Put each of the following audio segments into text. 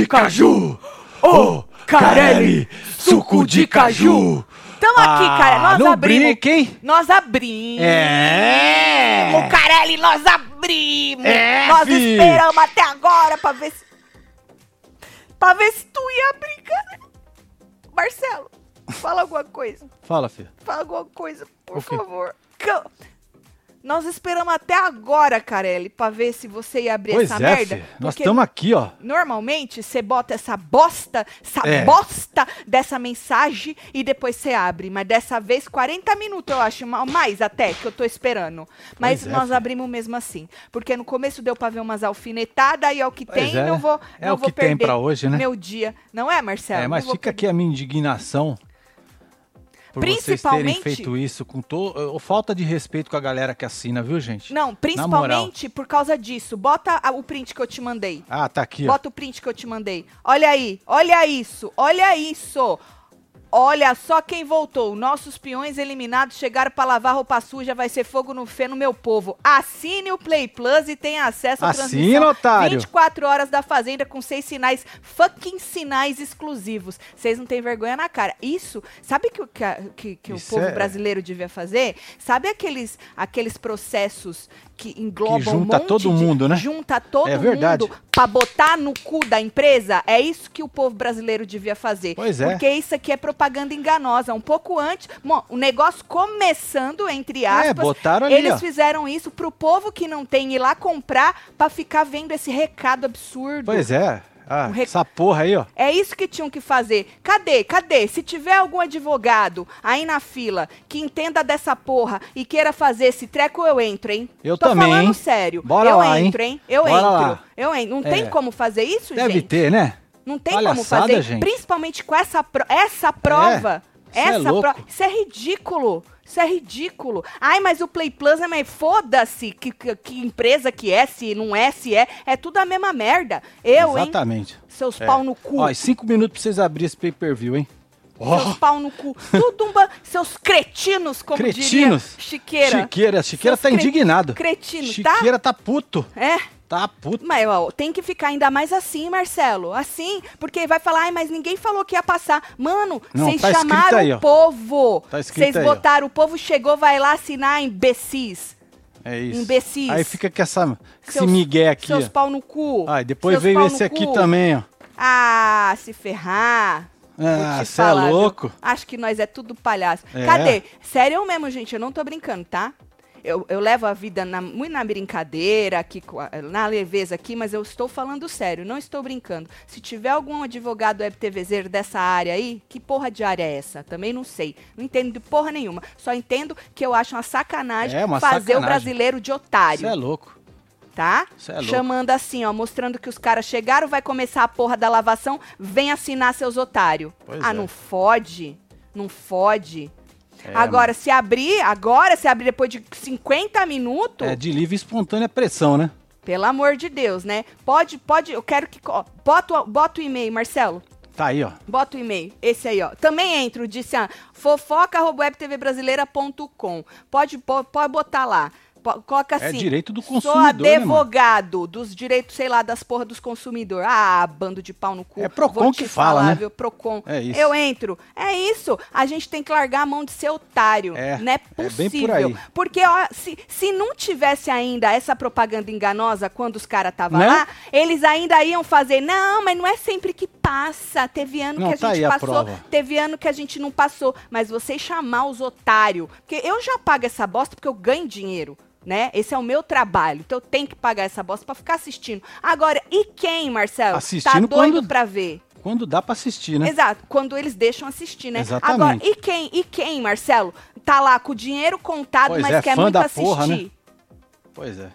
De caju! Ô, Carelli, suco de caju! Tamo aqui, Ah, cara. Nós não abrimos. brinca, hein? Nós abrimos. É. O Carelli, nós abrimos. É, nós fi. esperamos até agora pra ver se. Pra ver se tu ia abrir, cara. Marcelo, fala alguma coisa. Fala, filho. Fala alguma coisa, por favor. Ca- Nós esperamos até agora, Carelli, pra ver se você ia abrir Pois essa é, merda. filho. Nós estamos aqui, ó. Normalmente você bota essa bosta, essa É. bosta dessa mensagem e depois você abre. Mas dessa vez 40 minutos, eu acho, ma- mais até que eu tô esperando. Mas Pois é, nós filho. abrimos mesmo assim. Porque no começo deu pra ver umas alfinetadas e é o que Pois tem, é, não vou, É não o vou que tem perder pra hoje, né? meu dia. Não é, Marcelo? É, mas fica aqui a minha indignação por vocês terem Principalmente- feito isso com to... ou falta de respeito com a galera que assina, viu, gente? Não, principalmente por causa disso. Bota o print que eu te mandei. Ah, tá aqui, ó. Bota o print que eu te mandei. Olha aí, olha isso, olha isso. Olha só quem voltou. Nossos peões eliminados chegaram para lavar roupa suja. Vai ser fogo no feno, meu povo. Assine o Play Plus e tenha acesso à Assina, transmissão otário. 24 horas da Fazenda com seis sinais, fucking sinais exclusivos. Vocês não têm vergonha na cara. Isso, sabe que, o- que, que- que o povo é- brasileiro devia fazer? Sabe aqueles, aqueles processos que englobam Que um junta monte todo de- mundo, né? Junta todo É verdade. mundo pra botar no cu da empresa, é isso que o povo brasileiro devia fazer. Pois é. Porque isso aqui é propaganda enganosa. Um pouco antes, bom, o negócio começando, entre aspas, É, botaram ali, eles ó. fizeram isso pro povo que não tem ir lá comprar pra ficar vendo esse recado absurdo. Pois é. Ah, Um rec- essa porra aí, ó. É isso que tinham que fazer. Cadê? Cadê? Se tiver algum advogado aí na fila que entenda dessa porra e queira fazer esse treco, eu entro, hein? Eu Tô também, falando hein? sério. Bora eu lá, entro, hein? Eu Bora entro. lá. Eu entro. Não É. tem como fazer isso, Deve gente? ter, né? Não tem como Palhaçada, fazer, gente. principalmente com essa, pro- essa prova. isso é essa louco. prova. Isso é ridículo. Isso é ridículo. Ai, mas o Play Plus é mais. Foda-se que, que, que empresa que é, se não é, se é. É tudo a mesma merda. Eu, hein? Exatamente. Seus É. pau no cu. Ó, cinco minutos pra vocês abrirem esse pay-per-view, hein? Ó, Seus pau no cu. Tudo um ba... Seus cretinos, como cretinos. diria Chiqueira. Chiqueira. Chiqueira Seus tá cre- indignado. cretinos, tá? Chiqueira tá puto. É. Tá puto. Mas ó, tem que ficar ainda mais assim, Marcelo. Assim, porque vai falar, ai, mas ninguém falou que ia passar. Mano, vocês tá chamaram aí, o povo. Tá Vocês aí, ó. botaram, o povo chegou, vai lá assinar imbecis. É isso. Imbecis. Aí fica com essa, com esse Seus- migué aqui, Seus ó. pau no cu. Ah, e depois Seus veio esse aqui cu. também, ó. Ah, se ferrar. Ah, Vou te cê é viu? louco. Acho que nós é tudo palhaço. É. Cadê? Sério eu mesmo, gente, eu não tô brincando, tá? Eu, eu levo a vida na- muito na brincadeira, aqui, na leveza aqui, mas eu estou falando sério, não estou brincando. Se tiver algum advogado webTVzeiro dessa área aí, que porra de área é essa? Também não sei. Não entendo de porra nenhuma. Só entendo que eu acho uma sacanagem É, uma fazer o sacanagem. brasileiro de otário Você é louco. tá? É louco. Chamando assim, ó, mostrando que os caras chegaram, vai começar a porra da lavação, vem assinar seus otários. Ah, é. não fode, não fode. É, agora, se abrir, agora, se abrir depois de 50 minutos, É de livre e espontânea pressão, né? pelo amor de Deus, né? Pode, pode, eu quero que, ó, bota, o- bota o e-mail, Marcelo. Tá aí, ó. Bota o e-mail, esse aí, ó. Também entro, disse a fofoca.webtvbrasileira.com. Pode, pode botar lá. Coloca É assim. direito do Sou consumidor, né, mano? advogado dos direitos, sei lá, das porra dos consumidores. Ah, bando de pau no cu. É Procon Vou te que fala, falar, né? Viu? Procon. É isso. Eu entro. É isso. A gente tem que largar a mão de ser otário. É, Não é é possível. bem por aí. Porque, ó, se, se não tivesse ainda essa propaganda enganosa quando os caras estavam Né? lá, eles ainda iam fazer, não, mas não é sempre que passa. Teve ano Não, que a tá gente a passou, prova. teve ano que a gente não passou. Mas você chamar os otários, porque eu já pago essa bosta porque eu ganho dinheiro. Né? Esse é o meu trabalho, então eu tenho que pagar essa bosta pra ficar assistindo. Agora, e quem, Marcelo? tá Assistindo doido quando- pra ver? Quando dá pra assistir, né? Exato, quando eles deixam assistir, né? Exatamente. Agora, e quem, e quem, Marcelo? Tá lá com o dinheiro contado, Pois mas é, quer muito assistir. porra, né? Pois é.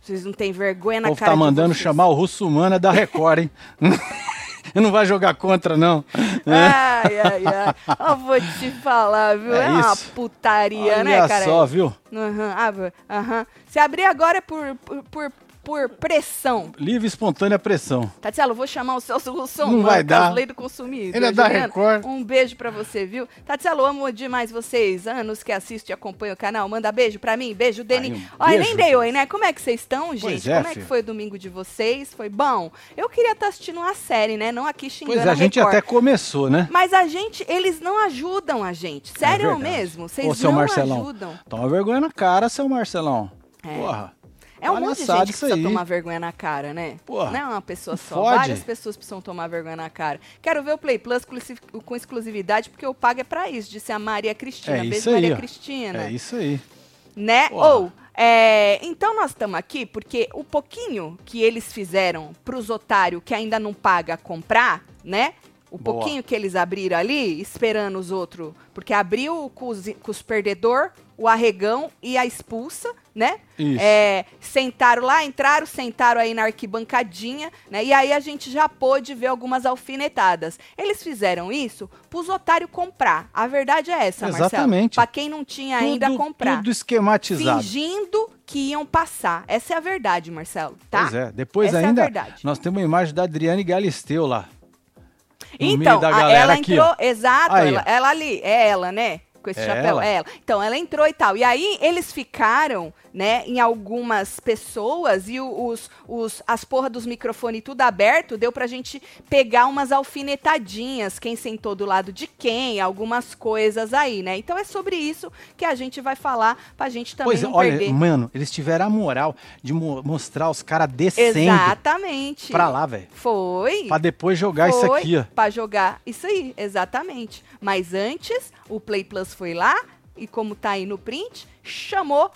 Vocês não têm vergonha O na povo cara tá mandando chamar o Russo Humana da Record, hein? não vai jogar contra, não. Ai, ai, ai. Eu vou te falar, viu? É, É uma putaria, Olha né, cara? só, viu? Aham, ah, aham. Se abrir agora é por, por, por por pressão. Livre e espontânea pressão. Tatielo, vou chamar o Celso Russomano, Não vai é dar. as leis do consumidor. Ele é da Juliana, Record. Um beijo pra você, viu? Tatielo, amo demais vocês. Anos que assiste e acompanha o canal. Manda beijo pra mim. Beijo, Deni. Um Olha, nem dei oi, né? Como é que vocês estão, gente? Pois é, Como é que foi o domingo de vocês? Foi bom? Eu queria estar assistindo uma série, né? Não aqui xingando Pois é, a gente Record. até começou, né? Mas a gente, eles não ajudam a gente. Sério É mesmo? Vocês Ô, seu não Marcelão, ajudam. Toma vergonha na cara, seu Marcelão. É. Porra. É um monte de gente que precisa aí. tomar vergonha na cara, né? Porra. Não é uma pessoa só. Fode. Várias pessoas precisam tomar vergonha na cara. Quero ver o Play Plus com exclusividade, porque eu pago é pra isso, disse a Maria Cristina. É Beijo, aí, Maria ó. Cristina. É isso aí. Né? Porra. Ou, é, então nós estamos aqui porque o pouquinho que eles fizeram pros otários que ainda não paga comprar, né? O Boa. pouquinho que eles abriram ali, esperando os outros. Porque abriu com os, com os perdedor, o arregão e a expulsa, né? Isso. É, sentaram lá, entraram, sentaram aí na arquibancadinha, né? E aí a gente já pôde ver algumas alfinetadas. Eles fizeram isso pros otários comprar. A verdade é essa, Marcelo. Exatamente. Pra quem não tinha ainda tudo, comprar. tudo esquematizado. Fingindo que iam passar. Essa é a verdade, Marcelo, tá? Pois é. Depois Essa é a ainda, verdade. nós temos uma imagem da Adriane Galisteu lá. No Então, a- ela aqui, entrou, ó. exato, ela, ela ali, é ela, né? Com esse É chapéu, ela. ela. Então, ela entrou e tal. E aí, eles ficaram, né, em algumas pessoas e os, os, as porra dos microfones tudo aberto, deu pra gente pegar umas alfinetadinhas, quem sentou do lado de quem, algumas coisas aí, né? Então, é sobre isso que a gente vai falar pra gente também Pois não olha, perder. mano, eles tiveram a moral de mo- mostrar os caras descendo Exatamente. pra lá, velho. Foi. Pra depois jogar isso Foi aqui, ó. Pra jogar isso aí, exatamente. Mas antes, o Play Plus foi lá e, como tá aí no print, chamou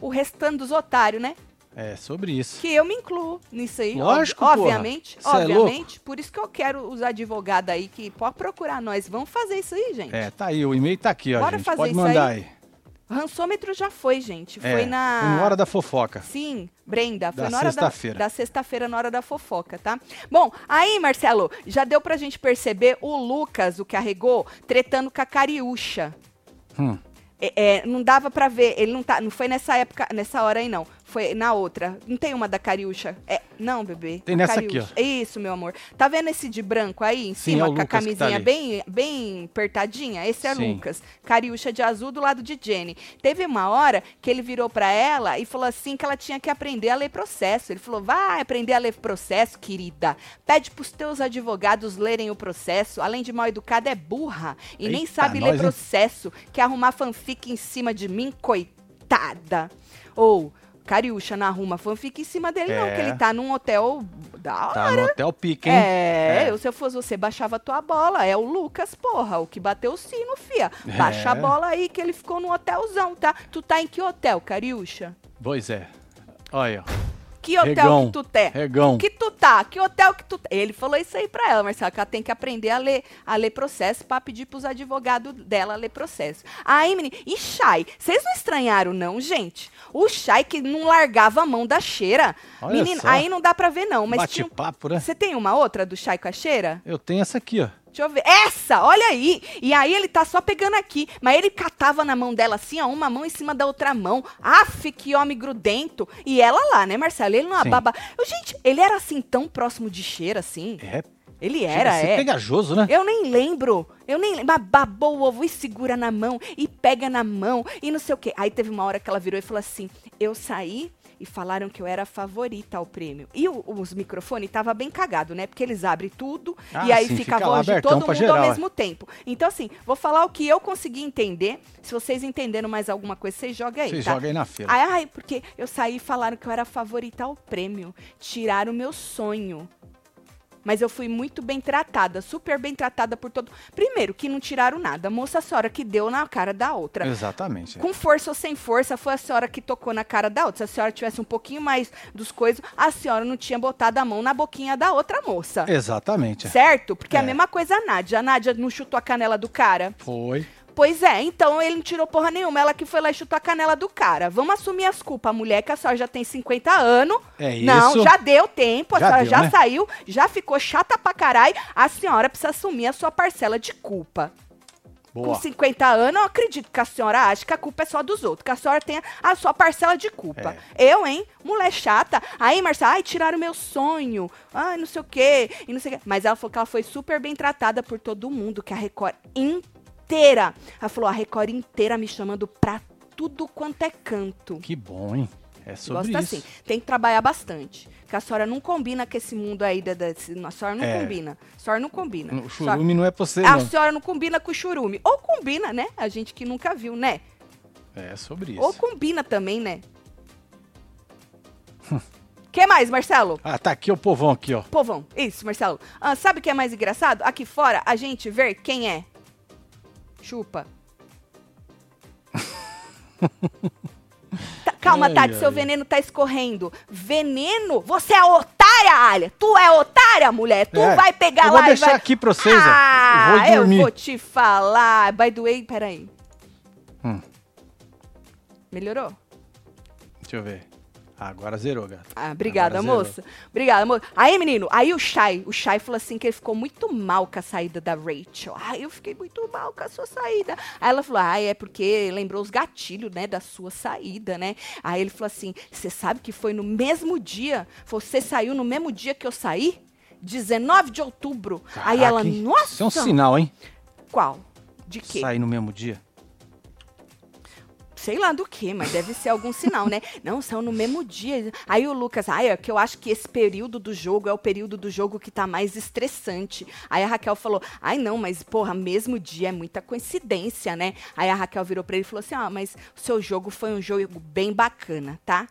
o restante dos otários, né? É, sobre isso. Que eu me incluo nisso aí. Lógico, ob-. Obviamente, Cê é obviamente. Por isso que eu quero os advogados aí que pode procurar nós. Vamos fazer isso aí, gente. É, tá aí, o e-mail tá aqui, ó, Bora gente. fazer Pode isso mandar aí? aí. Rançômetro já foi, gente. É, Foi na. foi na hora da fofoca. Sim, Brenda, foi Da na hora da, sexta-feira. da sexta-feira, na hora da fofoca, tá? Bom, aí, Marcelo, já deu pra gente perceber o Lucas, o que arregou, tretando com a Cariúcha. Hum. É, é, não dava pra ver, ele não tá, não foi nessa época, nessa hora aí não, foi na outra. Não tem uma da Cariúcha? É, não, bebê. Tem nessa aqui, Cariúcha. Isso, meu amor. Tá vendo esse de branco aí em Sim, cima, é com a que tá camisinha ali. bem, bem apertadinha? Esse é Sim. Lucas. Cariúcha de azul do lado de Jenny. Teve uma hora que ele virou pra ela e falou assim que ela tinha que aprender a ler processo. Ele falou: vai aprender a ler processo, querida. Pede pros teus advogados lerem o processo. Além de mal educada, é burra. E nem Eita, sabe ler nós, hein? processo. Quer arrumar fanfic em cima de mim, coitada. Ou. Cariúcha não arruma fanfic em cima dele, não, É. que ele tá num hotel da hora. Tá no hotel pique, hein? É, É. eu, se eu fosse você, baixava tua bola. É o Lucas, porra, o que bateu o sino, fia. Baixa É. a bola aí, que ele ficou no hotelzão, tá? Tu tá em que hotel, Cariúcha? Pois é. Olha, ó. Que hotel Regão. que tu tá? Regão. Que tu tá? Que hotel que tu tá? Ele falou isso aí pra ela, Marcelo, que ela tem que aprender a ler, a ler processo pra pedir pros advogados dela ler processo. Aí, menina, e Chay? Vocês não estranharam, não, gente? O Chay que não largava a mão da cheira. Olha Menina, só. aí não dá pra ver, não. Mas tinha... Bate-papo, né? Você tem uma outra do Chay com a cheira? Eu tenho essa aqui, ó. Deixa eu ver. Essa, olha aí. E aí ele tá só pegando aqui. Mas ele catava na mão dela assim, ó, uma mão em cima da outra mão. Aff, que homem grudento. E ela lá, né, Marcelo? Ele não Sim. ababa. Eu, gente, ele era assim tão próximo de cheira assim? É, Ele era, é. pegajoso, né? Eu nem lembro. Eu nem lembro. Mas babou o ovo e segura na mão. E pega na mão. E não sei o quê. Aí teve uma hora que ela virou e falou assim: Eu saí e falaram que eu era a favorita ao prêmio. E o- os microfones tava bem cagado, né? Porque eles abrem tudo Ah, e aí sim, fica a fica lá voz de todo mundo geral, ao é. mesmo tempo. Então, assim, vou falar o que eu consegui entender. Se vocês entenderam mais alguma coisa, vocês joguem aí. Vocês tá? jogam aí na fila. Ai, ai, porque eu saí e falaram que eu era a favorita ao prêmio. Tiraram o meu sonho. Mas eu fui muito bem tratada, super bem tratada por todo. Primeiro, que não tiraram nada. A moça, a senhora que deu na cara da outra. Exatamente. Com força ou sem força, foi a senhora que tocou na cara da outra. Se a senhora tivesse um pouquinho mais dos coisas, a senhora não tinha botado a mão na boquinha da outra moça. Exatamente. Certo? Porque é a É. mesma coisa a Nádia. A Nádia não chutou a canela do cara. Foi. Pois é, então ele não tirou porra nenhuma. Ela que foi lá e chutou a canela do cara. Vamos assumir as culpas. A mulher que a senhora já tem 50 anos. É Não, isso. já deu tempo. A Já senhora deu, já né? saiu, já ficou chata pra caralho. A senhora precisa assumir a sua parcela de culpa. Boa. Com 50 anos, eu acredito que a senhora acha que a culpa é só dos outros, que a senhora tem a sua parcela de culpa. Eu, hein? Mulher chata. Aí, Marcela, ai, tiraram meu sonho. Ai, não sei o quê. E não sei o quê. Mas ela falou que ela foi super bem tratada por todo mundo, que a Record inteira. Ela falou, a Record inteira me chamando pra tudo quanto é canto. Que bom, hein? É sobre Gosta isso. assim. Tem que trabalhar bastante. Que a senhora não combina com esse mundo aí. Da, da, a senhora não É. combina. A senhora não combina. O senhora- churume não é pra você, a não. senhora não combina com o churume. Ou combina, né? A gente que nunca viu, né? É sobre isso. Ou combina também, né? que mais, Marcelo? Ah, tá aqui o povão aqui, ó. Povão. Isso, Marcelo. Ah, sabe o que é mais engraçado? Aqui fora, a gente ver quem é. Chupa. Tá, calma, Ai, Tati, seu ai. veneno tá escorrendo. Veneno? Você é otária, Alia. Tu é otária, mulher. Tu É, vai pegar eu lá vou e deixar vai... aqui pra vocês, ó. Ah, Eu vou dormir. vou te falar. By the way, peraí. Hum. Melhorou? Deixa eu ver. Agora zerou, gata. Ah, obrigada, Agora zerou. moça. Obrigada, moça. Aí, menino, aí o Shai, o Shai falou assim que ele ficou muito mal com a saída da Rachel. Ai, eu fiquei muito mal com a sua saída. Aí ela falou, ai, é porque lembrou os gatilhos, né, da sua saída, né? Aí ele falou assim, você sabe que foi no mesmo dia, você saiu no mesmo dia que eu saí? 19 de outubro. aí Caraca, ela, hein? nossa, Isso é um sinal, hein? qual? De quê? Sair no mesmo dia. Sei lá do que, mas deve ser algum sinal, né? Não, são no mesmo dia. Aí o Lucas, ai, é que eu acho que esse período do jogo é o período do jogo que tá mais estressante. Aí a Raquel falou, ai não, mas porra, mesmo dia é muita coincidência, né? Aí a Raquel virou pra ele e falou assim, ah, mas o seu jogo foi um jogo bem bacana, tá?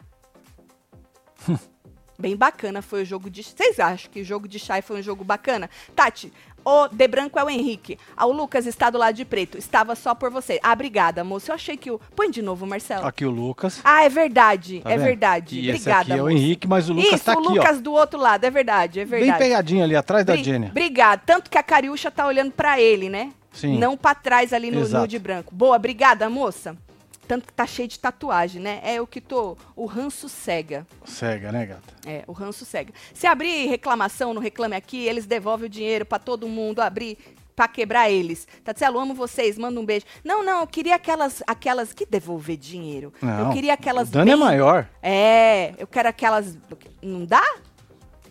Bem bacana foi o jogo de. Vocês acham que o jogo de Chai foi um jogo bacana? Tati, o de branco é o Henrique. Ah, o Lucas está do lado de preto. Estava só por você. Ah, obrigada, moço. Eu achei que o. Põe de novo, Marcelo. Aqui o Lucas. Ah, é verdade. tá é vendo? verdade. E esse obrigada, aqui é o moço. Henrique, mas o Lucas Isso, tá o aqui, Lucas do outro lado. É verdade, é ó. Bem verdade. pegadinho ali, atrás da Bri- Jenny. Obrigada. Tanto que a Cariúcha tá olhando pra ele, né? Sim. Não pra trás ali no, no de branco. Boa, obrigada, moça. Tanto que tá cheio de tatuagem, né? É o que tô. O ranço cega. Cega, né, gata? É, o ranço cega. Se abrir reclamação no Reclame Aqui, eles devolvem o dinheiro pra todo mundo abrir pra quebrar eles. Tatielo, amo vocês, manda um beijo. Não, não, eu queria aquelas, aquelas que devolver dinheiro. Não, eu queria aquelas o dano é bem- maior. É, eu quero aquelas. Não dá?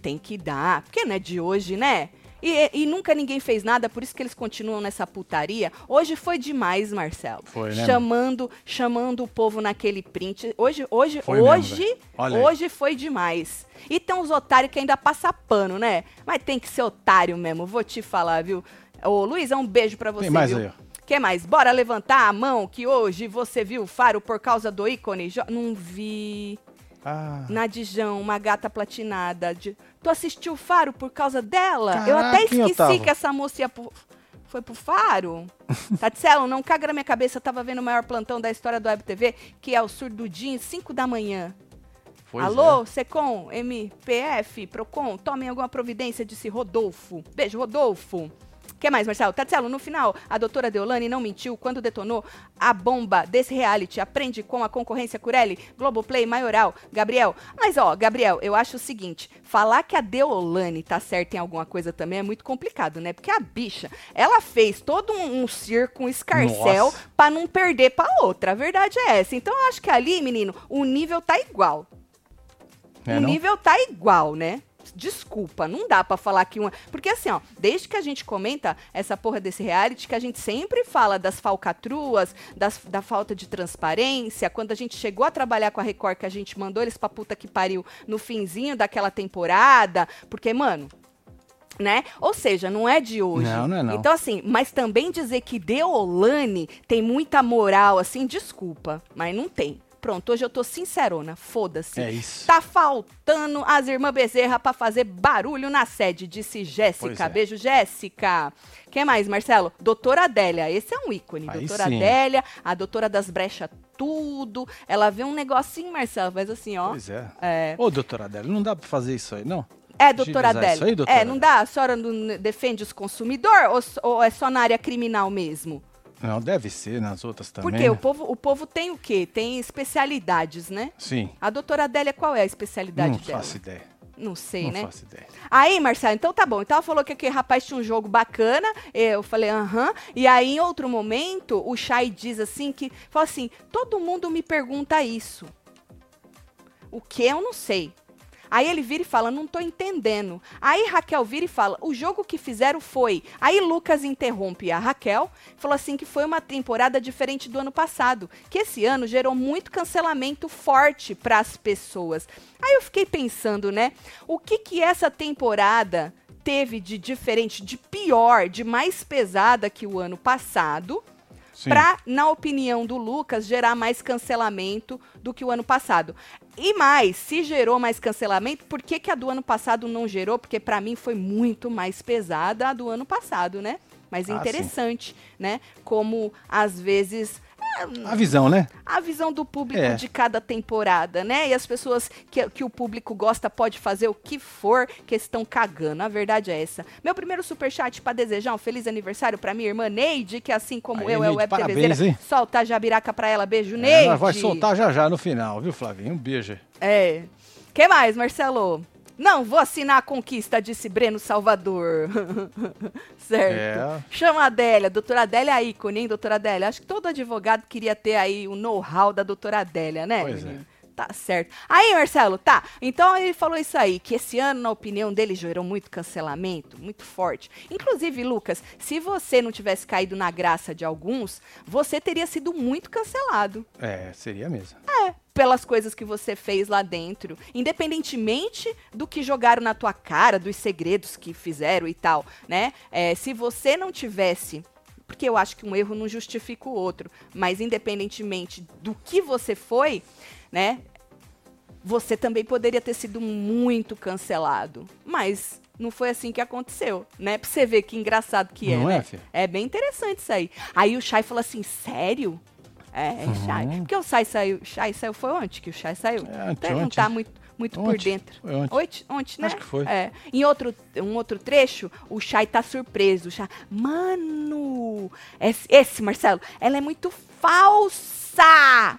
Tem que dar. Porque não é de hoje, né? E, e nunca ninguém fez nada, por isso que eles continuam nessa putaria. Hoje foi demais, Marcelo. Foi, né, Chamando, chamando o povo naquele print. Hoje, hoje, Foi mesmo, hoje, aí. hoje foi demais. E tem uns otários que ainda passa pano, né? Mas tem que ser otário mesmo, vou te falar, viu? Ô, Luiz, um beijo pra você, Tem mais viu? aí, ó. que mais? Bora levantar a mão que hoje você viu o faro por causa do ícone? Jo- Não vi. Ah, Nadijão, uma gata platinada. De... Tu assistiu o Faro por causa dela? eu Caraca, até hein, esqueci que essa moça ia pro... foi pro Faro. Tatselo, não caga na minha cabeça. Eu tava vendo o maior plantão da história do Web TV, que é o Surdudinho, 5 da manhã. pois Alô, é. Secom, MPF, Procon, tomem alguma providência, disse Rodolfo. Beijo, Rodolfo. Que mais, Marcelo? Tatselo, no final, a doutora Deolane não mentiu quando detonou a bomba desse reality. Aprende com a concorrência Curelli, Globoplay, Maioral, Gabriel. Mas, ó, Gabriel, eu acho o seguinte: falar que a Deolane tá certa em alguma coisa também é muito complicado, né? Porque a bicha, ela fez todo um, um circo, um escarcel pra não perder pra outra. A verdade é essa. Então, eu acho que ali, menino, o nível tá igual. É, o não? nível tá igual, né? Desculpa, não dá pra falar que uma. Porque assim, ó, desde que a gente comenta essa porra desse reality, que a gente sempre fala das falcatruas, das, da falta de transparência, quando a gente chegou a trabalhar com a Record, que a gente mandou eles pra puta que pariu no finzinho daquela temporada, porque, mano. Né? Ou seja, não é de hoje. Não, não é não. Então, assim, mas também dizer que Deolane tem muita moral, assim, desculpa, mas não tem. Pronto, hoje eu tô sincerona, foda-se. É isso. Tá faltando as irmãs Bezerra pra fazer barulho na sede, disse Jéssica. é. Beijo, Jéssica. Quem mais, Marcelo? Doutora Adélia, esse é um ícone. Aí doutora sim. Adélia, a doutora das brechas tudo. Ela vê um negocinho, Marcelo, faz assim, ó. Pois é. É, Ô, doutora Adélia, não dá pra fazer isso aí, não? é doutora Adélia. isso aí, doutora é, não dá? A senhora não defende os consumidores ou, ou é só na área criminal mesmo? Não, deve ser nas outras também. Porque né? o, povo, o povo tem o quê? Tem especialidades, né? Sim. A doutora Adélia, qual é a especialidade Não dela? faço ideia. Não sei, Não né? faço ideia. Aí, Marcelo, então tá bom. Então ela falou que aquele rapaz tinha um jogo bacana. Eu falei, aham. E aí, em outro momento, o Chay diz assim que. Fala assim: todo mundo me pergunta isso. O que eu não sei. Aí ele vira e fala, não tô entendendo. Aí Raquel vira e fala, o jogo que fizeram foi. Aí Lucas interrompe a Raquel, falou assim que foi uma temporada diferente do ano passado, que esse ano gerou muito cancelamento forte para as pessoas. Aí eu fiquei pensando, né, o que que essa temporada teve de diferente, de pior, de mais pesada que o ano passado? Sim. Pra, na opinião do Lucas, gerar mais cancelamento do que o ano passado. E mais, se gerou mais cancelamento, por que, que a do ano passado não gerou? Porque pra mim foi muito mais pesada a do ano passado, né? Mas Ah, sim. interessante, né? Como às vezes A visão, né? a visão do público É. de cada temporada, né? E as pessoas que, que o público gosta pode fazer o que for que estão cagando. A verdade é essa. Meu primeiro superchat pra desejar um feliz aniversário pra minha irmã Neide, que assim como Aí, eu é Neide, web parabéns, hein? Solta a jabiraca pra ela. Beijo, É, Neide. nós vai soltar já já no final, viu, Flavinho? Um beijo. É. que mais, Marcelo? Não, vou assinar a conquista, disse Breno Salvador. certo. É. Chama a Adélia. Doutora Adélia é ícone, hein, doutora Adélia? Acho que todo advogado queria ter aí o know-how da doutora Adélia, né, Pois é. Tá certo. Aí, Marcelo, tá. Então ele falou isso aí, que esse ano, na opinião dele, gerou muito cancelamento, muito forte. Inclusive, Lucas, se você não tivesse caído na graça de alguns, você teria sido muito cancelado É, seria mesmo. Pelas coisas que você fez lá dentro, independentemente do que jogaram na tua cara, dos segredos que fizeram e tal, né? É, se você não tivesse porque eu acho que um erro não justifica o outro, mas independentemente do que você foi, né? Você também poderia ter sido muito cancelado, mas não foi assim que aconteceu, né? Pra você ver que engraçado que é, Não é, né? filho? É bem interessante isso aí. Aí o Chay falou assim, sério? É, Chay. Porque o Chay saiu, Chay saiu, foi ontem que o Chay saiu. É, Então ele não ontem. tá muito, muito por Ontem. dentro. Foi ontem. Ontem, ontem, né? Acho que foi. É. Em outro, um outro trecho, o Chay tá surpreso. O Chay, mano, esse, esse, Marcelo, ela é muito falsa!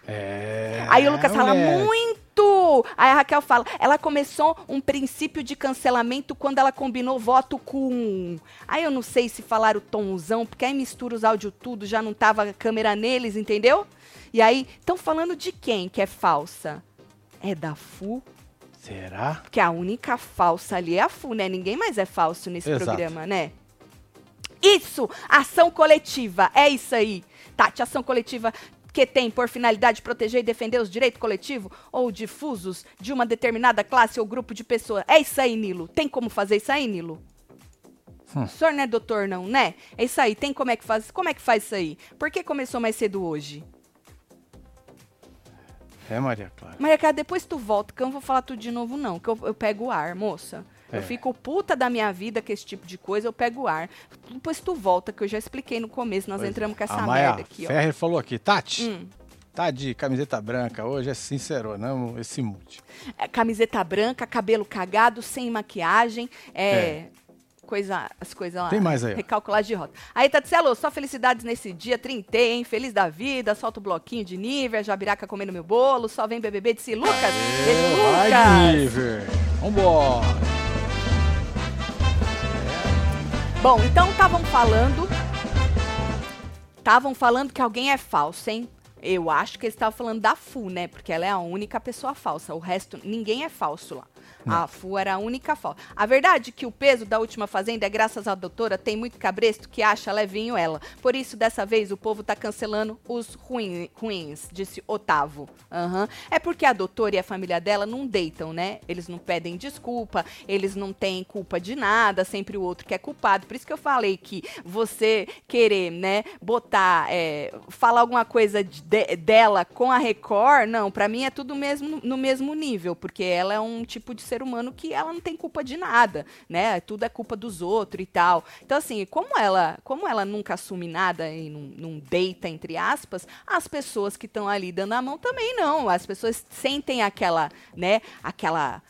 É. Aí o Lucas fala, moleque. muito! Aí a Raquel fala, ela começou um princípio de cancelamento quando ela combinou voto com. Aí eu não sei se falaram tomzão, porque aí mistura os áudios tudo, já não tava a câmera neles, entendeu? E aí, estão falando de quem que é falsa? É da Fu? Será? Porque a única falsa ali é a Fu, né? Ninguém mais é falso nesse Exato. programa, né? Isso! Ação coletiva, é isso aí. Tati, ação coletiva que tem por finalidade proteger e defender os direitos coletivos ou difusos de uma determinada classe ou grupo de pessoas. É isso aí, Nilo. Tem como fazer isso aí, Nilo? Hum. O senhor não é doutor, não, né? É isso aí. Tem como é que faz? Como é que faz isso aí? Por que começou mais cedo hoje? É, Maria Clara. Maria Clara, depois tu volta, que eu não vou falar tudo de novo, não. Que eu, eu pego o ar, moça. É. Eu fico puta da minha vida com esse tipo de coisa, eu pego o ar. Depois tu volta, que eu já expliquei no começo, nós Pois entramos com é. essa a Maia merda aqui, ó. Ferrer falou aqui, Tati, Hum. tá de camiseta branca hoje, é sincero, não esse mute. É, camiseta branca, cabelo cagado, sem maquiagem, é. Coisa, as coisas lá. Tem mais aí, ó. Recalcular de rota. Aí, Tatselo, só felicidades nesse dia, 30, hein? Feliz da vida, solta o bloquinho de nível, jabiraca comendo meu bolo, só vem BBB, disse Lucas. Beijo, Vai, Lucas. Niver. Vambora. Bom, então estavam falando. Estavam falando que alguém é falso, hein? Eu acho que eles estavam falando da Fu, né? Porque ela é a única pessoa falsa. O resto, ninguém é falso lá. A Fu era a única falsa. A verdade é que o peso da última fazenda é graças à doutora, tem muito cabresto que acha levinho ela. Por isso, dessa vez, o povo tá cancelando os ruim- ruins, disse Otávio. Aham. É porque a doutora e a família dela não deitam, né? Eles não pedem desculpa, eles não têm culpa de nada, sempre o outro que é culpado. Por isso que eu falei que você querer, né, botar, é, falar alguma coisa de- de- dela com a Record, não, pra mim é tudo mesmo no mesmo nível, porque ela é um tipo de ser humano que ela não tem culpa de nada, né? Tudo é culpa dos outros e tal. Então assim, como ela, como ela nunca assume nada e não, não deita entre aspas, as pessoas que estão ali dando a mão também não. As pessoas sentem aquela, né, aquela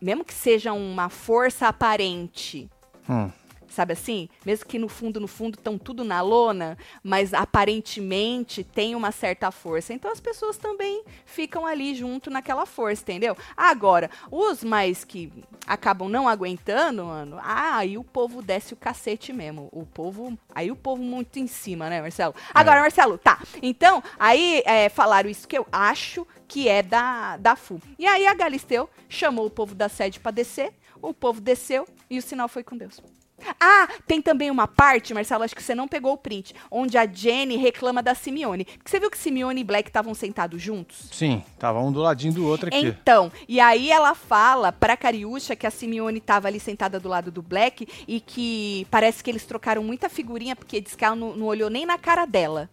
mesmo que seja uma força aparente, Hum. Sabe assim? Mesmo que no fundo, no fundo, estão tudo na lona, mas aparentemente tem uma certa força. Então as pessoas também ficam ali junto naquela força, entendeu? Agora, os mais que acabam não aguentando, mano, aí o povo desce o cacete mesmo. O povo. Aí o povo muito em cima, né, Marcelo? Agora, É. Marcelo, tá. Então, aí é, falaram isso que eu acho que é da, da FU. E aí a Galisteu chamou o povo da sede pra descer, o povo desceu e o sinal foi com Deus. Ah, tem também uma parte, Marcelo, acho que você não pegou o print, onde a Jenny reclama da Simeone. Porque você viu que Simeone e Black estavam sentados juntos? Sim, tava um do ladinho do outro aqui. Então, e aí ela fala pra Cariúcha que a Simeone tava ali sentada do lado do Black e que parece que eles trocaram muita figurinha, porque diz que ela não, não olhou nem na cara dela.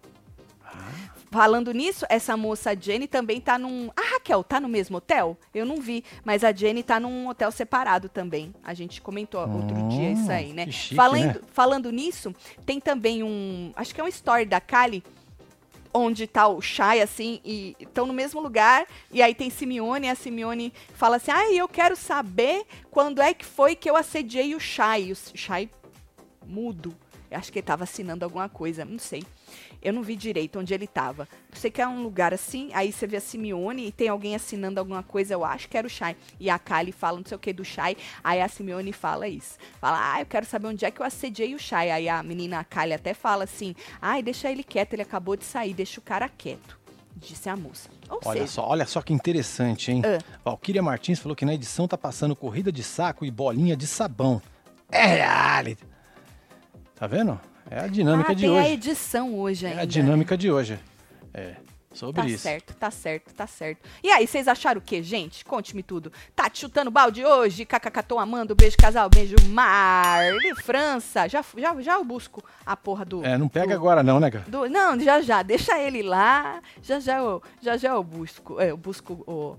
Falando nisso, essa moça a Jenny também tá num. Ah, Raquel, tá no mesmo hotel? Eu não vi, mas a Jenny tá num hotel separado também. A gente comentou outro Hum, dia isso aí, né? que chique, falando, né? falando nisso, tem também um. Acho que é um story da Kali, onde tá o Shai, assim, e estão no mesmo lugar, e aí tem Simeone, e a Simeone fala assim, ah, eu quero saber quando é que foi que eu assediei o Shai. E o Shai mudo. Eu acho que ele tava assinando alguma coisa, não sei. Eu não vi direito onde ele tava. Sei que é um lugar assim, aí você vê a Simeone e tem alguém assinando alguma coisa, eu acho que era o Shai. E a Kali fala não sei o que do Shai, aí a Simeone fala isso. Fala, ah, eu quero saber onde é que eu assediei o Shai. Aí a menina a Kali até fala assim, ai, deixa ele quieto, ele acabou de sair, deixa o cara quieto. Disse a moça. Ou Olha seja, só, olha só que interessante, hein? Ah. Valquíria Martins falou que na edição tá passando corrida de saco e bolinha de sabão. É reality. Tá vendo? É a dinâmica ah, de tem a hoje. edição hoje É ainda. a dinâmica de hoje. É, sobre Tá isso. certo, tá certo, tá certo. E aí, vocês acharam o quê, gente? Conte-me tudo. Tá te chutando balde hoje? Tô amando. Beijo, casal. Beijo, Mar. França. Já, já, já eu busco a porra do... É, não pega do- agora não, né, cara? do- não, já já, deixa ele lá. Já já eu, já já eu busco. é, Eu busco o.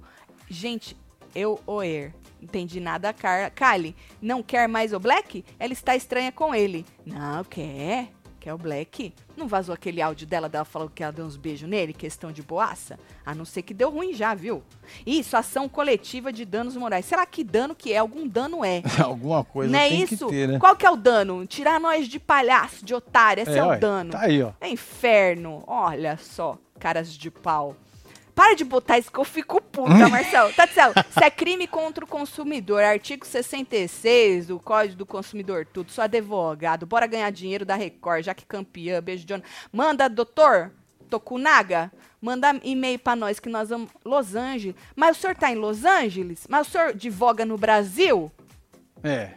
Gente, eu oer. Entendi nada, Car Kali. Não quer mais o Black? Ela está estranha com ele. Não, quer. Quer o Black? Não vazou aquele áudio dela, dela falando que ela deu uns beijos nele, questão de boaça? A não ser que deu ruim já, viu? Isso, ação coletiva de danos morais. Será que dano que é? Algum dano é. Alguma coisa não é tem isso? que ter, né? Qual que é o dano? Tirar nós de palhaço, de otário. Esse é, o ué, dano. Tá aí, ó. É inferno. Olha só, caras de pau. Para de botar isso que eu fico puta, Marcelo. Tatielo, isso é crime contra o consumidor. Artigo 66 do Código do Consumidor, tudo. Sou advogado. Bora ganhar dinheiro da Record, já que campeã. Beijo, John. Manda, doutor Tokunaga, manda e-mail pra nós que nós vamos. Los Angeles. Mas o senhor tá em Los Angeles? Mas o senhor advoga no Brasil? É.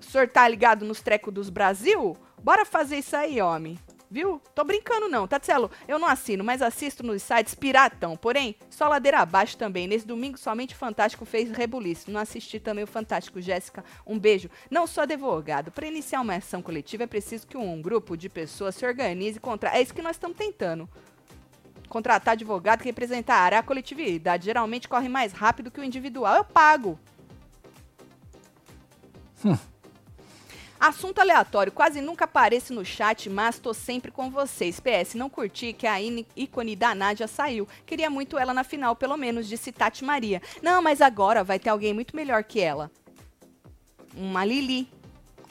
O senhor tá ligado nos trecos dos Brasil? Bora fazer isso aí, homem. Viu? Tô brincando não, Tatselo. Eu não assino, mas assisto nos sites piratão. Porém, só ladeira abaixo também. Nesse domingo, somente o Fantástico fez rebuliço. Não assisti também o Fantástico. Jéssica, um beijo. Não sou advogado. Para iniciar uma ação coletiva, é preciso que um grupo de pessoas se organize contra... É isso que nós estamos tentando. Contratar advogado que representará a coletividade. Geralmente corre mais rápido que o individual. Eu pago. Assunto aleatório, quase nunca apareço no chat, mas tô sempre com vocês. PS, não curti que a ícone da Nádia saiu. Queria muito ela na final, pelo menos, disse Tati Maria. Não, mas agora vai ter alguém muito melhor que ela. Uma Lili,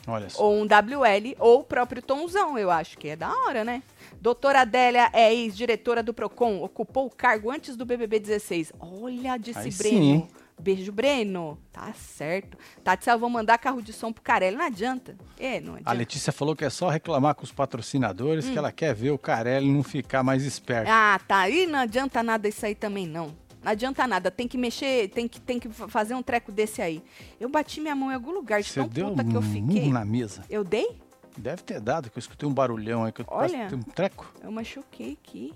Olha só. ou um WL, ou o próprio Tomzão, eu acho que é da hora, né? Doutora Adélia é ex-diretora do PROCON, ocupou o cargo antes do BBB 16. Olha, disse Aí Breno. sim? Beijo, Breno. Tá certo. Tati, eu vou mandar carro de som pro Carelli. Não adianta. É, não A adianta. Letícia falou que é só reclamar com os patrocinadores que ela quer ver o Carelli não ficar mais esperto. Hum. Ah, tá. E não adianta nada isso aí também, não. Não adianta nada. Tem que mexer, tem que, tem que fa- fazer um treco desse aí. Eu bati minha mão em algum lugar de Você tão deu puta que eu um fiquei. na mesa. Eu dei? Deve ter dado, que eu escutei um barulhão aí que eu Olha. um treco. Eu machuquei aqui.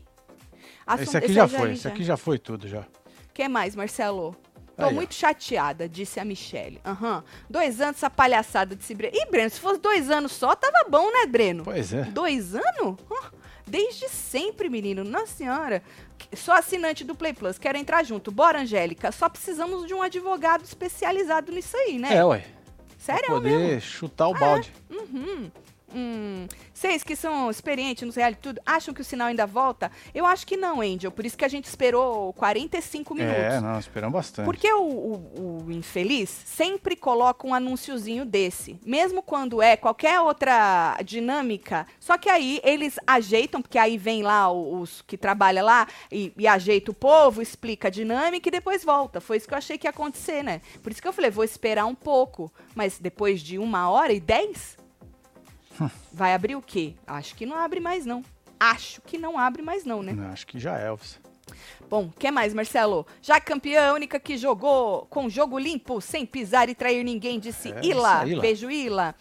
esse aqui esse já foi, li esse aqui já foi tudo já. que mais, Marcelo? Tô Aí, ó. muito chateada, disse a Michelle. Aham. Dois anos essa palhaçada de se. Ih, Breno, se fosse dois anos só, tava bom, né, Breno? Pois é. Dois anos? Desde sempre, menino. Nossa senhora. Sou assinante do Play Plus. Quero entrar junto. Bora, Angélica. Só precisamos de um advogado especializado nisso aí, né? É, ué. Sério pra poder mesmo. chutar o balde. Uhum. Hum, vocês que são experientes nos reality tudo, acham que o sinal ainda volta? Eu acho que não, Angel. Por isso que a gente esperou 45 minutos. É, não, esperamos bastante. Porque o, o, o infeliz sempre coloca um anúnciozinho desse. Mesmo quando é qualquer outra dinâmica. Só que aí eles ajeitam, porque aí vem lá os que trabalham lá e, e ajeita o povo, explica a dinâmica e depois volta. Foi isso que eu achei que ia acontecer, né? Por isso que eu falei, vou esperar um pouco. Mas depois de uma hora e dez, Vai abrir o quê? Acho que não abre mais, não. Acho que não abre mais, não, né? Não, acho que já é, Elvis. Bom, o que mais, Marcelo? Já campeã, única que jogou com jogo limpo, sem pisar e trair ninguém, disse É, Ila. Ila. Beijo, Ila.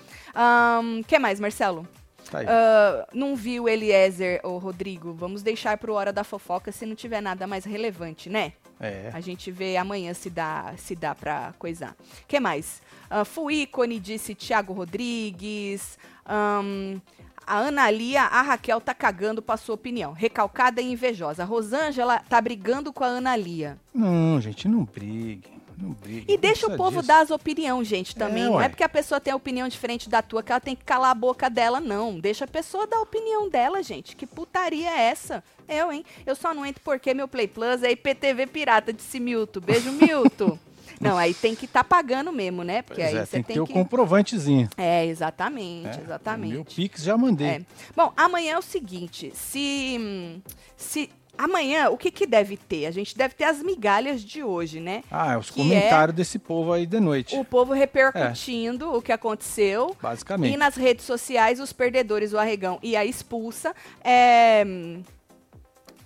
O que mais, Marcelo? Tá. Ah, não viu Eliezer ou Rodrigo? Vamos deixar pro Hora da Fofoca se não tiver nada mais relevante, né? É. A gente vê amanhã se dá, se dá pra coisar. O que mais? Uh, Fui ícone, disse Thiago Rodrigues. Ahn, a Ana Lia, a Raquel tá cagando pra sua opinião. Recalcada e invejosa. A Rosângela tá brigando com a Ana Lia. Não, gente, não brigue. E deixa o povo disso. dar as opiniões, gente, também. É, não é porque a pessoa tem a opinião diferente da tua que ela tem que calar a boca dela, não. Deixa a pessoa dar a opinião dela, gente. Que putaria é essa? Eu, hein? Eu só não entro porque meu Play Plus é IPTV pirata, disse Milton. Beijo, Milton. não, aí tem que estar pagando mesmo, né? Porque Pois aí é, você tem que tem ter o que... comprovantezinho. É, exatamente, né? exatamente. Meu Pix já mandei. É. Bom, amanhã é o seguinte, se hum, se amanhã o que que deve ter? A gente deve ter as migalhas de hoje, né? Ah, é os Que comentários desse povo aí de noite. O povo repercutindo o que aconteceu. Basicamente. E nas redes sociais, os perdedores, o arregão e a expulsa, é,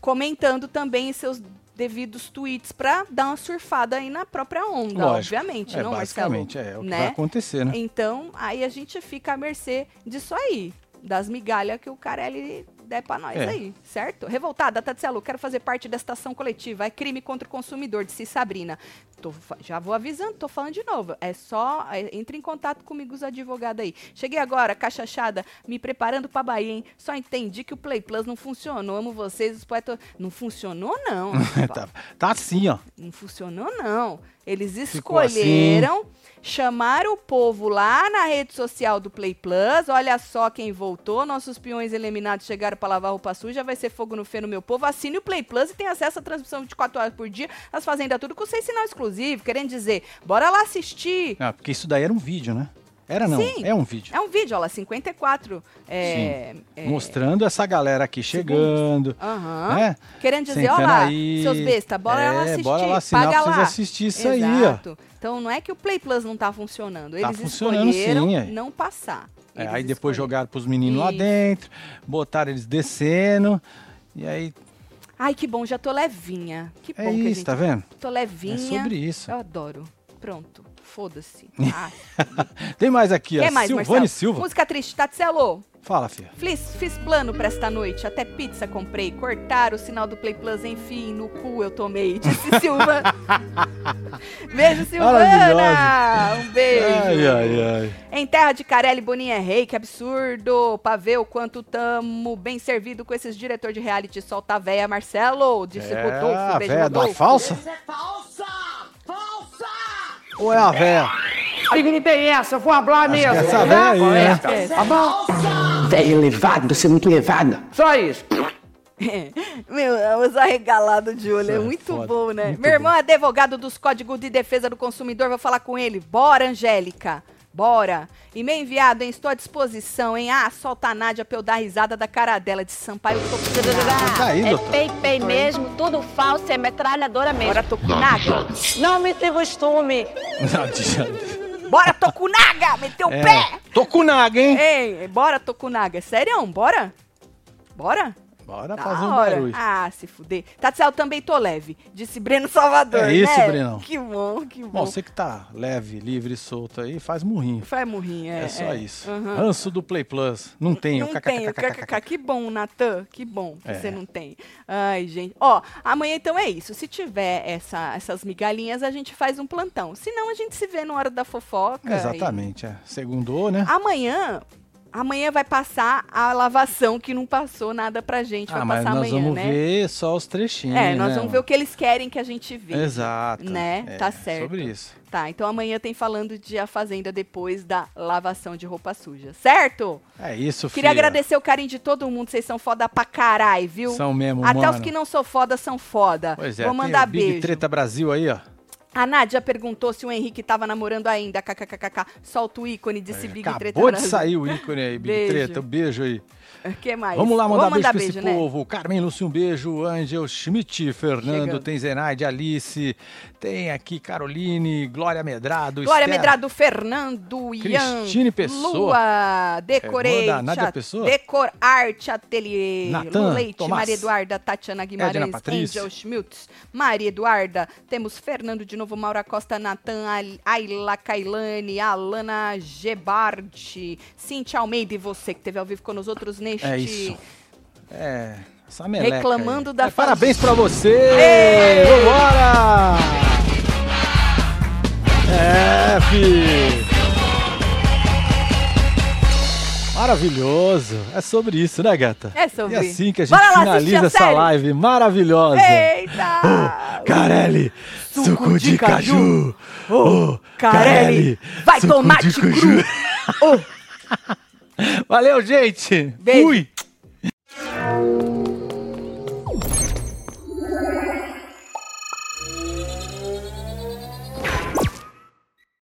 comentando também em seus devidos tweets pra dar uma surfada aí na própria onda, Lógico. obviamente, é, não, Marcelo? basicamente, é, é o que né? vai acontecer, né? Então, aí a gente fica à mercê disso aí, das migalhas que o Carelli der pra nós É. aí, certo? Revoltada, Tatselo, quero fazer parte desta ação coletiva. É crime contra o consumidor, disse Sabrina. Tô já vou avisando, tô falando de novo. É só, é, entre em contato comigo os advogados aí. Cheguei agora, cachachada, me preparando pra Bahia, hein? Só entendi que o Play Plus não funcionou. Amo vocês, os poetas... Não funcionou, não. tá, tá assim, ó. Não funcionou, não. Eles assim. escolheram, chamaram o povo lá na rede social do Play Plus. Olha só quem voltou. Nossos peões eliminados chegaram para lavar roupa suja. Vai ser fogo no feno, meu povo. Assine o Play Plus e tem acesso à transmissão 24 horas por dia. As fazendas tudo com seis sinal exclusivo. Querendo dizer, bora lá assistir. Ah, porque isso daí era um vídeo, né? Era não, Sim. é um vídeo. É um vídeo, olha lá, 54. É, é, Mostrando essa galera aqui chegando, aham. né? Querendo dizer, olha lá, aí. seus besta, bora É, lá assistir. bora lá assinar paga pra vocês lá. assistir isso aí, ó. Exato. Então não é que o Play Plus não tá funcionando. Tá Eles funcionando escolheram sim, é. não passar. É, aí depois escolheram. jogaram pros meninos lá Isso. dentro, botaram eles descendo, e aí Ai, que bom, já tô levinha. Que bom é que a isso, gente... tá vendo? Tô levinha. É sobre isso. Eu adoro. Pronto. Foda-se. Ah, Tem mais aqui, quer ó, mais, Silvane Marcelo? Silva. Música triste, Tatselo. Fala, filha. Fiz, fiz plano pra esta noite, até pizza comprei. Cortaram o sinal do Play Plus, enfim, no cu eu tomei. Disse Silva. beijo, Silvana! Um beijo. Ai, ai, ai. Em terra de Carelli, Boninha é rei, que absurdo. Pra ver o quanto tamo bem servido com esses diretor de reality solta a véia Marcelo. Disse É, Rodolfo. a Beijo, véia da falsa? é falsa! Falsa! Ou é a véia? Que gritei essa? Eu vou falar mesmo. que essa véia aí, né? É. Tá bom? Véia elevada, você é muito elevada. Só isso. Meu, os arregalados de olho Isso é é muito foda, bom, né? muito Meu irmão é advogado dos Códigos de Defesa do Consumidor, vou falar com ele. Bora, Angélica. Bora. E-mail enviado, hein? Estou à disposição, hein? Ah, solta a Nádia pra eu dar risada da cara dela de Sampaio. Tô... Tá aí, é doutor. pei-pei mesmo, tudo falso, é metralhadora mesmo. Bora, Tokunaga. Não me tem costume. Não adianta. Bora, Tokunaga. Meteu o É, pé. tô com naga, hein? Ei, bora, Tokunaga. Sério? Bora? Bora? Bora Da fazer um hora. barulho. Ah, se fuder. Tatsel, também tô leve. Disse Breno Salvador, É isso, né? Brenão. Que bom, que bom. Bom, você que tá leve, livre e solto aí, faz murrinho. Faz murrinha, é. É, só é. isso. Uhum. Ranço do Play Plus. Não tem. Não tenho. kkk. Que bom, Natan. Que bom que É. você não tem. Ai, gente. Ó, amanhã então é isso. Se tiver essa, essas migalhinhas, a gente faz um plantão. Se não, a gente se vê na hora da fofoca. e- Exatamente, é. Segundou, né? Amanhã, Amanhã vai passar a lavação que não passou nada pra gente. Ah, vai mas passar nós amanhã, vamos né? ver só os trechinhos. É, nós né, vamos ver o que eles querem que a gente veja. Exato. Né? É, Tá certo. Sobre isso. Tá, então amanhã tem falando de A Fazenda depois da lavação de roupa suja, certo? É isso, Queria filha. agradecer o carinho de todo mundo, vocês são foda pra caralho, viu? São mesmo, Até mano. os que não são foda são foda. Pois é, Vou tem mandar o Big beijo. Treta Brasil aí, ó. A Nádia perguntou se o Henrique tava namorando ainda. KKKK. Solta o ícone desse Big Treta É, Acabou de sair o ícone aí, Big Beijo. Treta. Um beijo aí. O que mais? Vamos lá mandar Vamos beijo mandar pra beijo, esse né? povo. Carmen Lúcio, um beijo. Angel Schmidt, Fernando, Chegando. tem Zenaide, Alice. Tem aqui Caroline, Glória Medrado, Glória Esther. Medrado, Fernando, Ian, Cristine Pessoa. Lua, Decorei, É, Nádia Pessoa? Decor Arte Ateliê, Natan, Leite, Tomás. Maria Eduarda, Tatiana Guimarães. Angel Schmutz, Maria Eduarda, temos Fernando de novo, Maura Costa, Natan, Ayla Kailane, Alana Gebart, Cintia Almeida e você que teve ao vivo com os outros neste... É isso. É, essa meleca Reclamando aí. da É, Parabéns pra você! Ei! Vambora! É, fi! Maravilhoso! É sobre isso, né, gata? É sobre. E assim que a gente lá finaliza essa série. live maravilhosa. Eita! Carelli, suco, de, caju. Ô, Carelli, vai suco tomate de cru. Ô, Valeu, gente. Beijo. Fui.